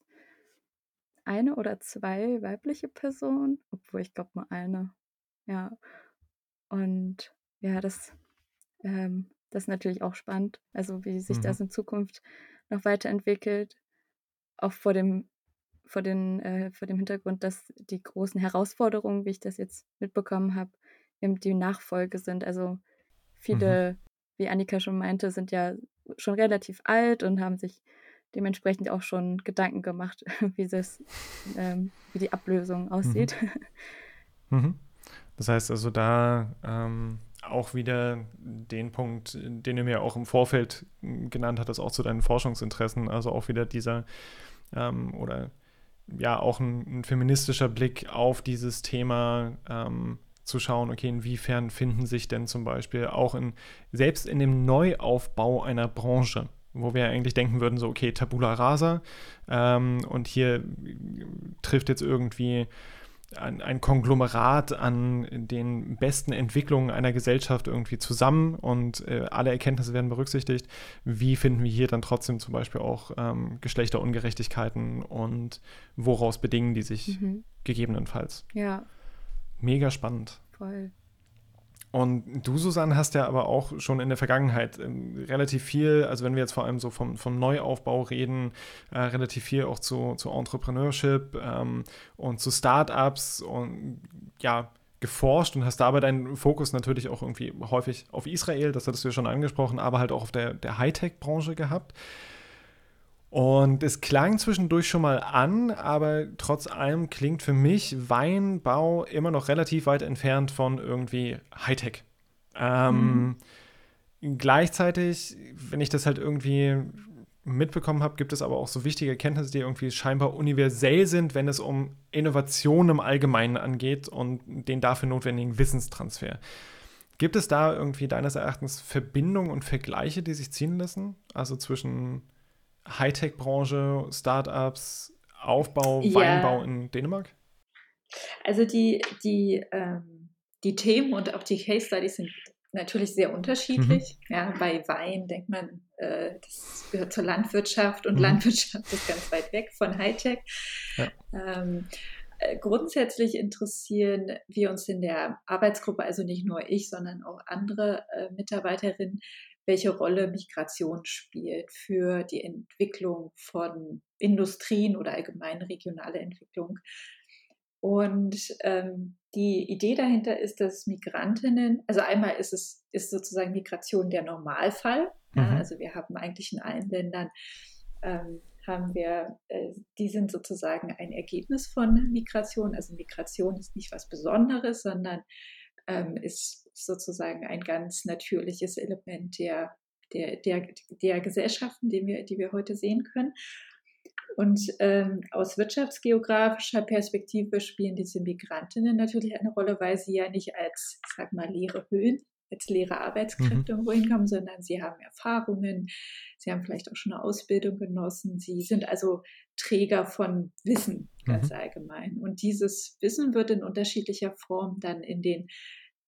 eine oder zwei weibliche Personen, obwohl ich glaube nur eine. Ja. Und ja, das, ähm, das ist natürlich auch spannend. Also wie sich mhm. das in Zukunft noch weiterentwickelt. Auch vor dem, vor, den, äh, vor dem Hintergrund, dass die großen Herausforderungen, wie ich das jetzt mitbekommen habe, eben die Nachfolge sind. Also viele, mhm. wie Annika schon meinte, sind ja schon relativ alt und haben sich dementsprechend auch schon Gedanken gemacht, wie, das, ähm, wie die Ablösung aussieht. Mhm. Mhm. Das heißt also da ähm, auch wieder den Punkt, den du mir auch im Vorfeld genannt hattest, auch zu deinen Forschungsinteressen, also auch wieder dieser ähm, oder ja auch ein, ein, feministischer Blick auf dieses Thema ähm, zu schauen, okay, inwiefern finden sich denn zum Beispiel auch in, selbst in dem Neuaufbau einer Branche, wo wir eigentlich denken würden, so, okay, Tabula rasa ähm, und hier trifft jetzt irgendwie ein, ein, Konglomerat an den besten Entwicklungen einer Gesellschaft irgendwie zusammen und äh, alle Erkenntnisse werden berücksichtigt. Wie finden wir hier dann trotzdem zum Beispiel auch ähm, Geschlechterungerechtigkeiten und woraus bedingen die sich mhm. gegebenenfalls? Ja, Mega spannend. Voll. Und du, Susanne, hast ja aber auch schon in der Vergangenheit ähm, relativ viel, also wenn wir jetzt vor allem so vom, vom Neuaufbau reden, äh, relativ viel auch zu, zu Entrepreneurship ähm, und zu Startups und ja, geforscht und hast dabei deinen Fokus natürlich auch irgendwie häufig auf Israel, das hattest du ja schon angesprochen, aber halt auch auf der, der Hightech-Branche gehabt. Und es klang zwischendurch schon mal an, aber trotz allem klingt für mich Weinbau immer noch relativ weit entfernt von irgendwie Hightech. Ähm, mhm. Gleichzeitig, wenn ich das halt irgendwie mitbekommen habe, gibt es aber auch so wichtige Erkenntnisse, die irgendwie scheinbar universell sind, wenn es um Innovation im Allgemeinen angeht und den dafür notwendigen Wissenstransfer. Gibt es da irgendwie deines Erachtens Verbindungen und Vergleiche, die sich ziehen lassen? Also zwischen Hightech-Branche, Startups, Aufbau, ja. Weinbau in Dänemark? Also die, die, ähm, die Themen und auch die Case Studies sind natürlich sehr unterschiedlich. Mhm. Ja, bei Wein denkt man, äh, das gehört zur Landwirtschaft und mhm. Landwirtschaft ist ganz weit weg von Hightech. Ja. Ähm, äh, grundsätzlich interessieren wir uns in der Arbeitsgruppe, also nicht nur ich, sondern auch andere äh, Mitarbeiterinnen, welche Rolle Migration spielt für die Entwicklung von Industrien oder allgemein regionale Entwicklung. Und ähm, die Idee dahinter ist, dass Migrantinnen, also einmal ist es ist sozusagen Migration der Normalfall. Mhm. Ja, also wir haben eigentlich in allen Ländern ähm, haben wir, äh, die sind sozusagen ein Ergebnis von Migration. Also Migration ist nicht was Besonderes, sondern ähm, ist sozusagen ein ganz natürliches Element der, der, der, der Gesellschaften, die wir, die wir heute sehen können. Und ähm, aus wirtschaftsgeografischer Perspektive spielen diese Migrantinnen natürlich eine Rolle, weil sie ja nicht als, sag mal, leere Höhen, als leere Arbeitskräfte mhm. irgendwo hinkommen, sondern sie haben Erfahrungen, sie haben vielleicht auch schon eine Ausbildung genossen, sie sind also Träger von Wissen ganz mhm. allgemein. Und dieses Wissen wird in unterschiedlicher Form dann in den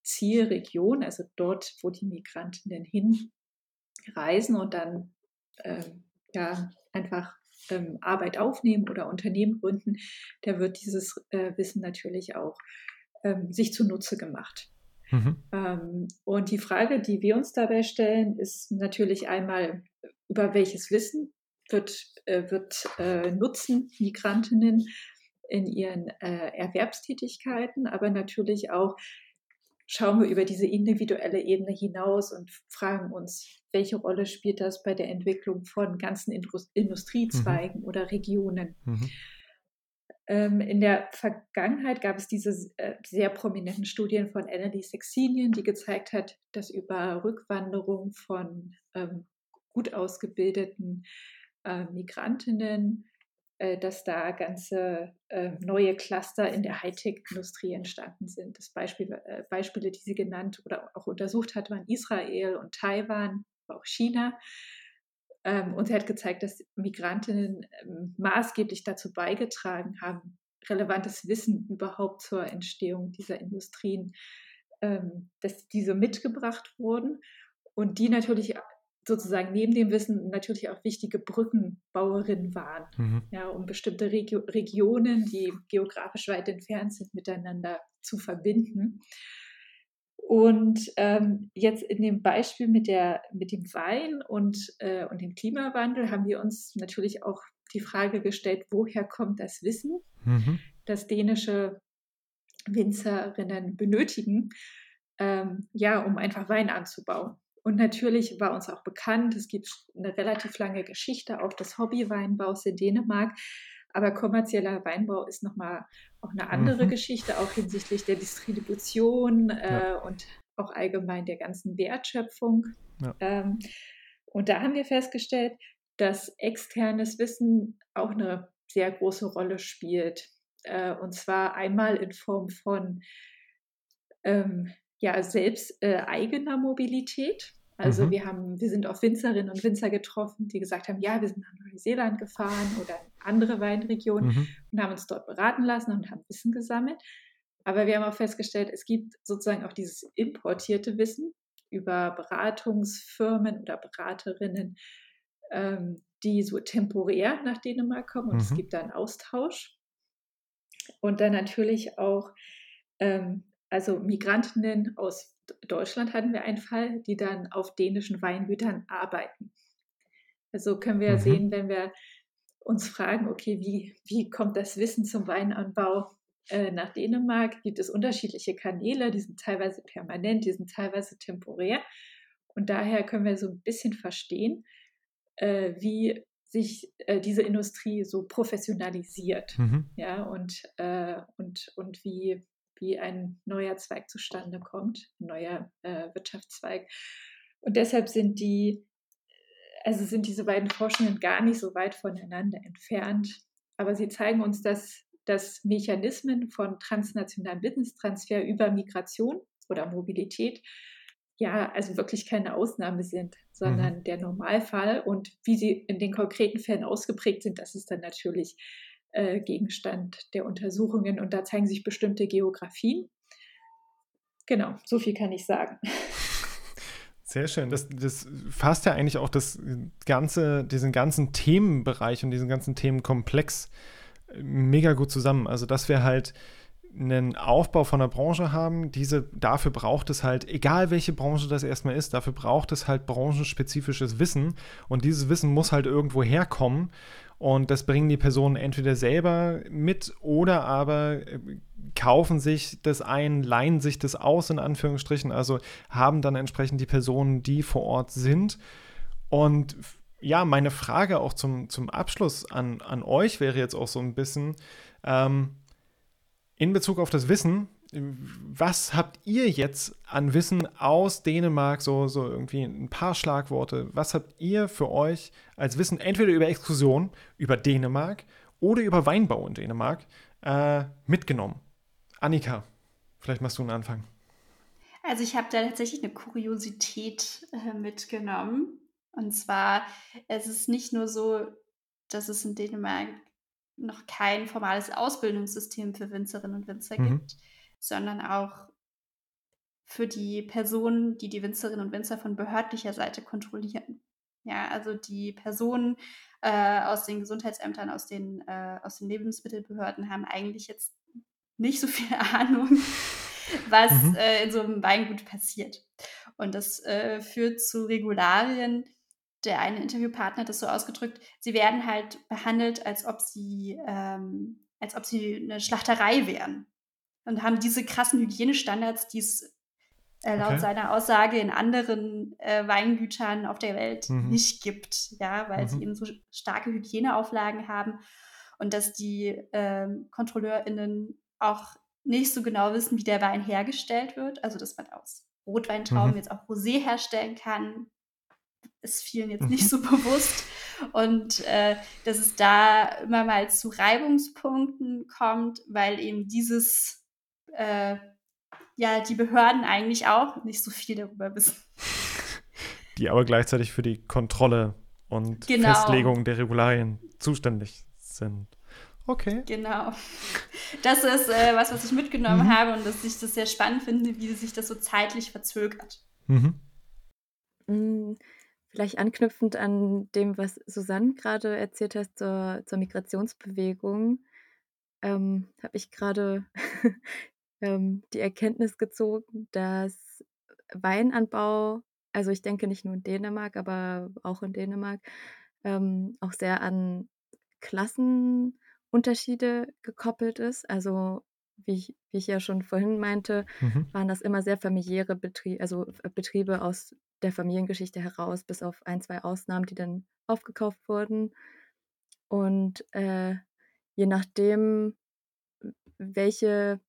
Zielregionen, also dort, wo die Migrantinnen hinreisen und dann ähm, ja einfach ähm, Arbeit aufnehmen oder Unternehmen gründen, da wird dieses äh, Wissen natürlich auch ähm, sich zunutze gemacht. Mhm. Ähm, und die Frage, die wir uns dabei stellen, ist natürlich einmal, über welches Wissen wird, äh, wird äh, nutzen Migrantinnen in ihren äh, Erwerbstätigkeiten, aber natürlich auch, schauen wir über diese individuelle Ebene hinaus und fragen uns, welche Rolle spielt das bei der Entwicklung von ganzen Industriezweigen mhm. oder Regionen. Mhm. Ähm, in der Vergangenheit gab es diese äh, sehr prominenten Studien von Annelies Sexinien, die gezeigt hat, dass über Rückwanderung von ähm, gut ausgebildeten äh, Migrantinnen dass da ganze äh, neue Cluster in der Hightech-Industrie entstanden sind. Das Beispiel, äh, Beispiele, die sie genannt oder auch untersucht hat, waren Israel und Taiwan, aber auch China. Ähm, und sie hat gezeigt, dass Migrantinnen ähm, maßgeblich dazu beigetragen haben, relevantes Wissen überhaupt zur Entstehung dieser Industrien, ähm, dass diese mitgebracht wurden und die natürlich sozusagen neben dem Wissen natürlich auch wichtige Brückenbauerinnen waren, mhm. ja, um bestimmte Regio Regionen, die geografisch weit entfernt sind, miteinander zu verbinden. Und ähm, jetzt in dem Beispiel mit, der, mit dem Wein und, äh, und dem Klimawandel haben wir uns natürlich auch die Frage gestellt, woher kommt das Wissen, mhm. das dänische Winzerinnen benötigen, ähm, ja, um einfach Wein anzubauen. Und natürlich war uns auch bekannt, es gibt eine relativ lange Geschichte auch des Hobbyweinbaus in Dänemark. Aber kommerzieller Weinbau ist nochmal auch eine andere mhm. Geschichte, auch hinsichtlich der Distribution äh, ja. und auch allgemein der ganzen Wertschöpfung. Ja. Ähm, und da haben wir festgestellt, dass externes Wissen auch eine sehr große Rolle spielt. Äh, und zwar einmal in Form von ähm, ja, selbst äh, eigener Mobilität. Also mhm. wir haben, wir sind auf Winzerinnen und Winzer getroffen, die gesagt haben, ja, wir sind nach Neuseeland gefahren oder in andere Weinregionen mhm. und haben uns dort beraten lassen und haben Wissen gesammelt. Aber wir haben auch festgestellt, es gibt sozusagen auch dieses importierte Wissen über Beratungsfirmen oder Beraterinnen, ähm, die so temporär nach Dänemark kommen und mhm. es gibt da einen Austausch. Und dann natürlich auch ähm, also Migrantinnen aus Deutschland hatten wir einen Fall, die dann auf dänischen Weingütern arbeiten. Also können wir mhm. sehen, wenn wir uns fragen, okay, wie, wie kommt das Wissen zum Weinanbau äh, nach Dänemark? Gibt es unterschiedliche Kanäle, die sind teilweise permanent, die sind teilweise temporär. Und daher können wir so ein bisschen verstehen, äh, wie sich äh, diese Industrie so professionalisiert, mhm. ja, und, äh, und, und wie, wie ein neuer Zweig zustande kommt, ein neuer äh, Wirtschaftszweig. Und deshalb sind die, also sind diese beiden Forschungen gar nicht so weit voneinander entfernt, aber sie zeigen uns, dass, dass Mechanismen von transnationalem Wissenstransfer über Migration oder Mobilität ja, also wirklich keine Ausnahme sind, sondern mhm. der Normalfall. Und wie sie in den konkreten Fällen ausgeprägt sind, das ist dann natürlich äh, Gegenstand der Untersuchungen. Und da zeigen sich bestimmte Geografien. Genau, so viel kann ich sagen. Sehr schön. Das, das fasst ja eigentlich auch das ganze, diesen ganzen Themenbereich und diesen ganzen Themenkomplex äh, mega gut zusammen. Also, dass wir halt einen Aufbau von der Branche haben, diese, dafür braucht es halt, egal welche Branche das erstmal ist, dafür braucht es halt branchenspezifisches Wissen und dieses Wissen muss halt irgendwo herkommen und das bringen die Personen entweder selber mit oder aber äh, kaufen sich das ein, leihen sich das aus, in Anführungsstrichen, also haben dann entsprechend die Personen, die vor Ort sind. Und ja, meine Frage auch zum, zum Abschluss an, an euch wäre jetzt auch so ein bisschen, ähm, in Bezug auf das Wissen, was habt ihr jetzt an Wissen aus Dänemark, so, so irgendwie ein paar Schlagworte, was habt ihr für euch als Wissen, entweder über Exkursion, über Dänemark oder über Weinbau in Dänemark äh, mitgenommen? Annika, vielleicht machst du einen Anfang. Also ich habe da tatsächlich eine Kuriosität äh, mitgenommen. Und zwar, es ist nicht nur so, dass es in Dänemark noch kein formales Ausbildungssystem für Winzerinnen und Winzer mhm. gibt, sondern auch für die Personen, die die Winzerinnen und Winzer von behördlicher Seite kontrollieren. Ja, also die Personen äh, aus den Gesundheitsämtern, aus den, äh, aus den Lebensmittelbehörden haben eigentlich jetzt nicht so viel Ahnung, was mhm. äh, in so einem Weingut passiert. Und das äh, führt zu Regularien, der eine Interviewpartner hat das so ausgedrückt, sie werden halt behandelt, als ob sie, ähm, als ob sie eine Schlachterei wären. Und haben diese krassen Hygienestandards, die es äh, laut okay. seiner Aussage in anderen äh, Weingütern auf der Welt mhm. nicht gibt, ja, weil mhm. sie eben so starke Hygieneauflagen haben und dass die äh, KontrolleurInnen auch nicht so genau wissen, wie der Wein hergestellt wird. Also, dass man aus Rotweintrauben mhm. jetzt auch Rosé herstellen kann, ist vielen jetzt nicht so bewusst. Und äh, dass es da immer mal zu Reibungspunkten kommt, weil eben dieses, äh, ja, die Behörden eigentlich auch nicht so viel darüber wissen. Die aber gleichzeitig für die Kontrolle und genau. Festlegung der Regularien zuständig sind. Okay. Genau. Das ist äh, was, was ich mitgenommen mhm. habe und dass ich das sehr spannend finde, wie sich das so zeitlich verzögert. Mhm. Mm, Vielleicht anknüpfend an dem, was Susanne gerade erzählt hat zur, zur Migrationsbewegung, ähm, habe ich gerade ähm, die Erkenntnis gezogen, dass Weinanbau, also ich denke nicht nur in Dänemark, aber auch in Dänemark, ähm, auch sehr an Klassenunterschiede gekoppelt ist. Also wie ich, wie ich ja schon vorhin meinte, mhm. waren das immer sehr familiäre Betriebe, also Betriebe aus der Familiengeschichte heraus, bis auf ein, zwei Ausnahmen, die dann aufgekauft wurden. Und äh, je nachdem, welche,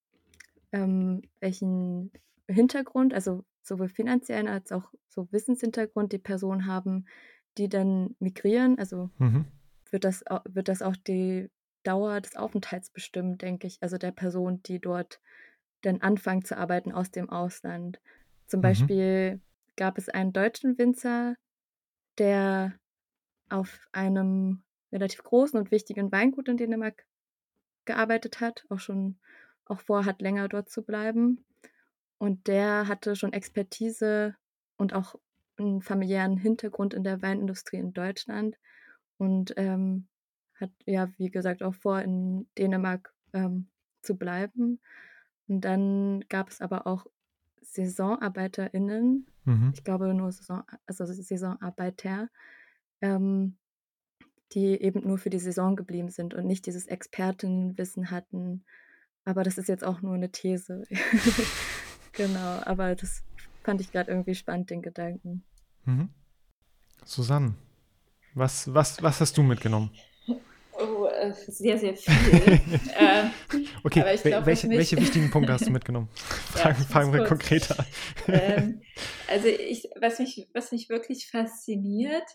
ähm, welchen Hintergrund, also sowohl finanziellen als auch so Wissenshintergrund die Personen haben, die dann migrieren, also mhm. wird, das, wird das auch die Dauer des Aufenthalts bestimmen, denke ich, also der Person, die dort dann anfangen zu arbeiten aus dem Ausland. Zum mhm. Beispiel gab es einen deutschen Winzer, der auf einem relativ großen und wichtigen Weingut in Dänemark gearbeitet hat, auch schon auch vorhat, länger dort zu bleiben. Und der hatte schon Expertise und auch einen familiären Hintergrund in der Weinindustrie in Deutschland und ähm, hat ja, wie gesagt, auch vor, in Dänemark ähm, zu bleiben. Und dann gab es aber auch SaisonarbeiterInnen, mhm. ich glaube nur Saison, also Saisonarbeiter, ähm, die eben nur für die Saison geblieben sind und nicht dieses Expertenwissen hatten. Aber das ist jetzt auch nur eine These. genau, aber das fand ich gerade irgendwie spannend, den Gedanken. Mhm. Susanne, Was, was, was hast du mitgenommen? Oh, äh, sehr, sehr viel. ähm, okay, glaub, welche, mich... welche wichtigen Punkte hast du mitgenommen? Fragen, ja, fragen wir konkreter. ähm, also ich, was mich, was mich wirklich fasziniert,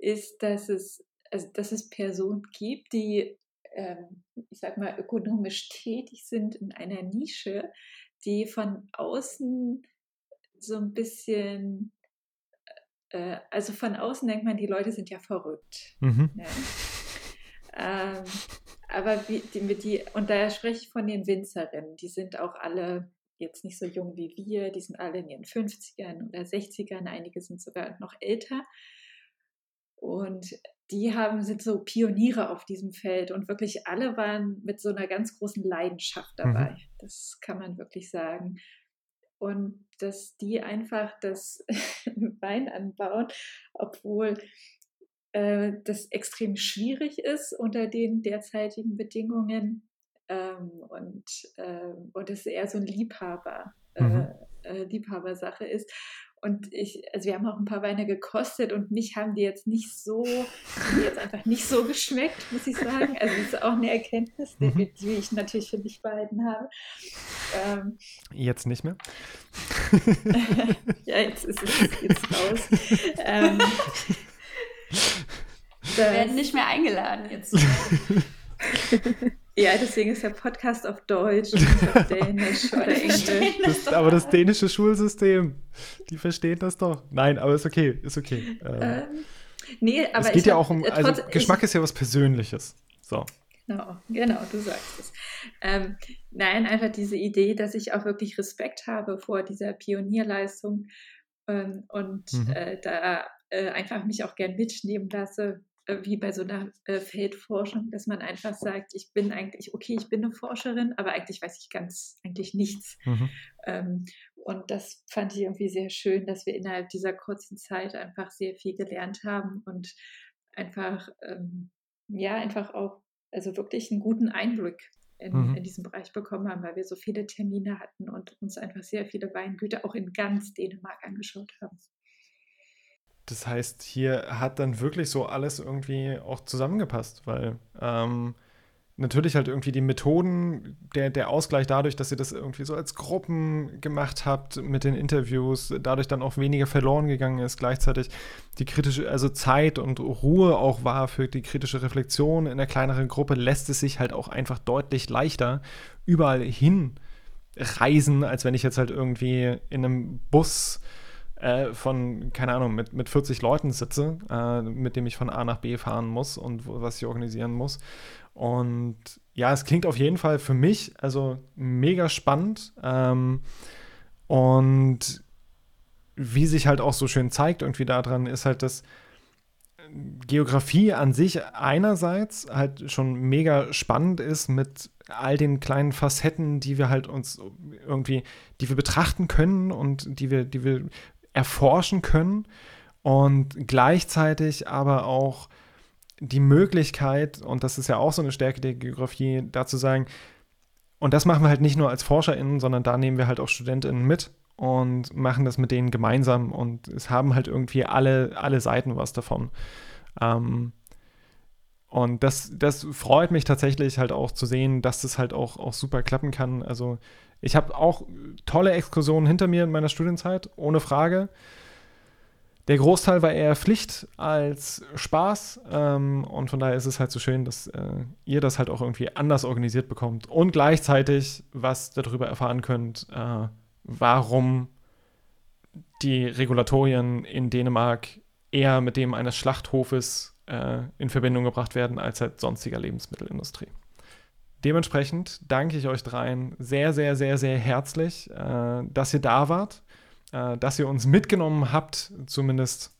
ist, dass es, also dass es Personen gibt, die, ich sag mal, ökonomisch tätig sind in einer Nische, die von außen so ein bisschen äh, also von außen denkt man, die Leute sind ja verrückt. Mhm. Ja. Ähm, aber wie, die, die, und da spreche ich von den Winzerinnen, die sind auch alle jetzt nicht so jung wie wir, die sind alle in ihren 50ern oder 60ern, einige sind sogar noch älter. Und die haben, sind so Pioniere auf diesem Feld und wirklich alle waren mit so einer ganz großen Leidenschaft mhm. dabei. Mhm. Das kann man wirklich sagen. Und dass die einfach das Wein anbauen, obwohl äh, das extrem schwierig ist unter den derzeitigen Bedingungen ähm, und, äh, und es eher so ein Liebhaber, äh, mhm. Äh, Liebhabersache ist. Und ich, also wir haben auch ein paar Weine gekostet und mich haben die jetzt nicht so, die jetzt einfach nicht so geschmeckt, muss ich sagen. Also das ist auch eine Erkenntnis, die, mhm. die ich natürlich für mich behalten habe. Ähm, jetzt nicht mehr? ja, jetzt ist es jetzt raus. ähm, wir werden nicht mehr eingeladen jetzt. Ja, deswegen ist der Podcast auf Deutsch und nicht auf Dänisch oder Englisch. Das, aber das dänische Schulsystem, die verstehen das doch. Nein, aber ist okay, ist okay. Ähm, ähm nee, aber es geht ja auch um, also trotz, Geschmack ich, ist ja was Persönliches. So. Genau, genau, du sagst es. Ähm, nein, einfach diese Idee, dass ich auch wirklich Respekt habe vor dieser Pionierleistung ähm, und mhm. äh, da äh, einfach mich auch gern mitnehmen lasse, äh, wie bei so einer äh, Feldforschung, dass man einfach sagt, ich bin eigentlich, okay, ich bin eine Forscherin, aber eigentlich weiß ich ganz, eigentlich nichts. Mhm. Ähm, und das fand ich irgendwie sehr schön, dass wir innerhalb dieser kurzen Zeit einfach sehr viel gelernt haben und einfach, ähm, ja, einfach auch, also wirklich einen guten Einblick in, mhm. in diesem Bereich bekommen haben, weil wir so viele Termine hatten und uns einfach sehr viele Weingüter auch in ganz Dänemark angeschaut haben. Das heißt, hier hat dann wirklich so alles irgendwie auch zusammengepasst, weil ähm, natürlich halt irgendwie die Methoden, der, der Ausgleich dadurch, dass ihr das irgendwie so als Gruppen gemacht habt mit den Interviews, dadurch dann auch weniger verloren gegangen ist, gleichzeitig die kritische, also Zeit und Ruhe auch war für die kritische Reflexion in der kleineren Gruppe, lässt es sich halt auch einfach deutlich leichter überall hin reisen, als wenn ich jetzt halt irgendwie in einem Bus äh, von, keine Ahnung, mit, mit 40 Leuten sitze, äh, mit dem ich von A nach B fahren muss und was ich organisieren muss. Und ja, es klingt auf jeden Fall für mich also mega spannend. Ähm, und wie sich halt auch so schön zeigt, irgendwie daran, ist halt, dass Geografie an sich einerseits halt schon mega spannend ist mit all den kleinen Facetten, die wir halt uns irgendwie, die wir betrachten können und die wir, die wir erforschen können und gleichzeitig aber auch die Möglichkeit, und das ist ja auch so eine Stärke der Geografie, da zu sagen, und das machen wir halt nicht nur als ForscherInnen, sondern da nehmen wir halt auch StudentInnen mit und machen das mit denen gemeinsam und es haben halt irgendwie alle, alle Seiten was davon. Ähm, und das, das freut mich tatsächlich halt auch zu sehen, dass das halt auch, auch super klappen kann. Also ich habe auch tolle Exkursionen hinter mir in meiner Studienzeit, ohne Frage. Der Großteil war eher Pflicht als Spaß. Ähm, und von daher ist es halt so schön, dass äh, ihr das halt auch irgendwie anders organisiert bekommt und gleichzeitig was darüber erfahren könnt, äh, warum die Regulatorien in Dänemark eher mit dem eines Schlachthofes äh, in Verbindung gebracht werden als halt sonstiger Lebensmittelindustrie. Dementsprechend danke ich euch dreien sehr, sehr, sehr, sehr herzlich, äh, dass ihr da wart, äh, dass ihr uns mitgenommen habt, zumindest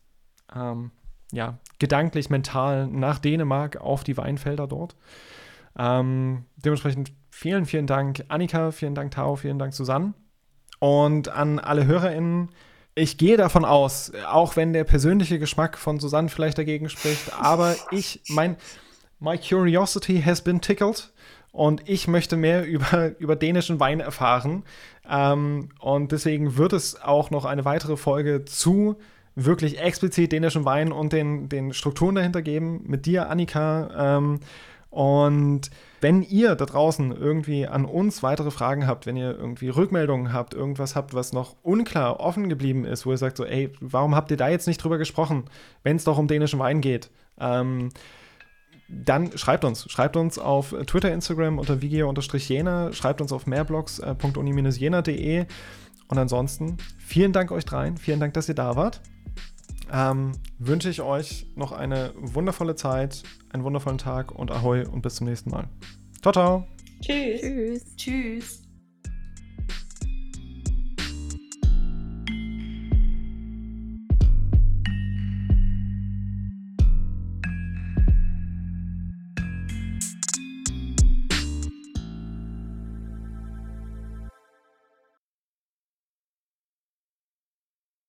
ähm, ja, gedanklich, mental nach Dänemark auf die Weinfelder dort. Ähm, dementsprechend vielen, vielen Dank, Annika, vielen Dank, Tao, vielen Dank, Susanne. Und an alle HörerInnen, ich gehe davon aus, auch wenn der persönliche Geschmack von Susanne vielleicht dagegen spricht, aber ich, mein, my curiosity has been tickled und ich möchte mehr über, über dänischen Wein erfahren. Ähm, und deswegen wird es auch noch eine weitere Folge zu wirklich explizit dänischen Wein und den, den Strukturen dahinter geben. Mit dir, Annika. Ähm, und wenn ihr da draußen irgendwie an uns weitere Fragen habt, wenn ihr irgendwie Rückmeldungen habt, irgendwas habt, was noch unklar offen geblieben ist, wo ihr sagt so, ey, warum habt ihr da jetzt nicht drüber gesprochen, wenn es doch um dänischen Wein geht? Ähm, dann schreibt uns. Schreibt uns auf Twitter, Instagram unter vigio-jena, schreibt uns auf mehrblogs.uni-jena.de und ansonsten vielen Dank euch dreien, vielen Dank, dass ihr da wart ähm, wünsche ich euch noch eine wundervolle Zeit, einen wundervollen Tag und Ahoi und bis zum nächsten Mal. Ciao, ciao. Tschüss. Tschüss. Tschüss.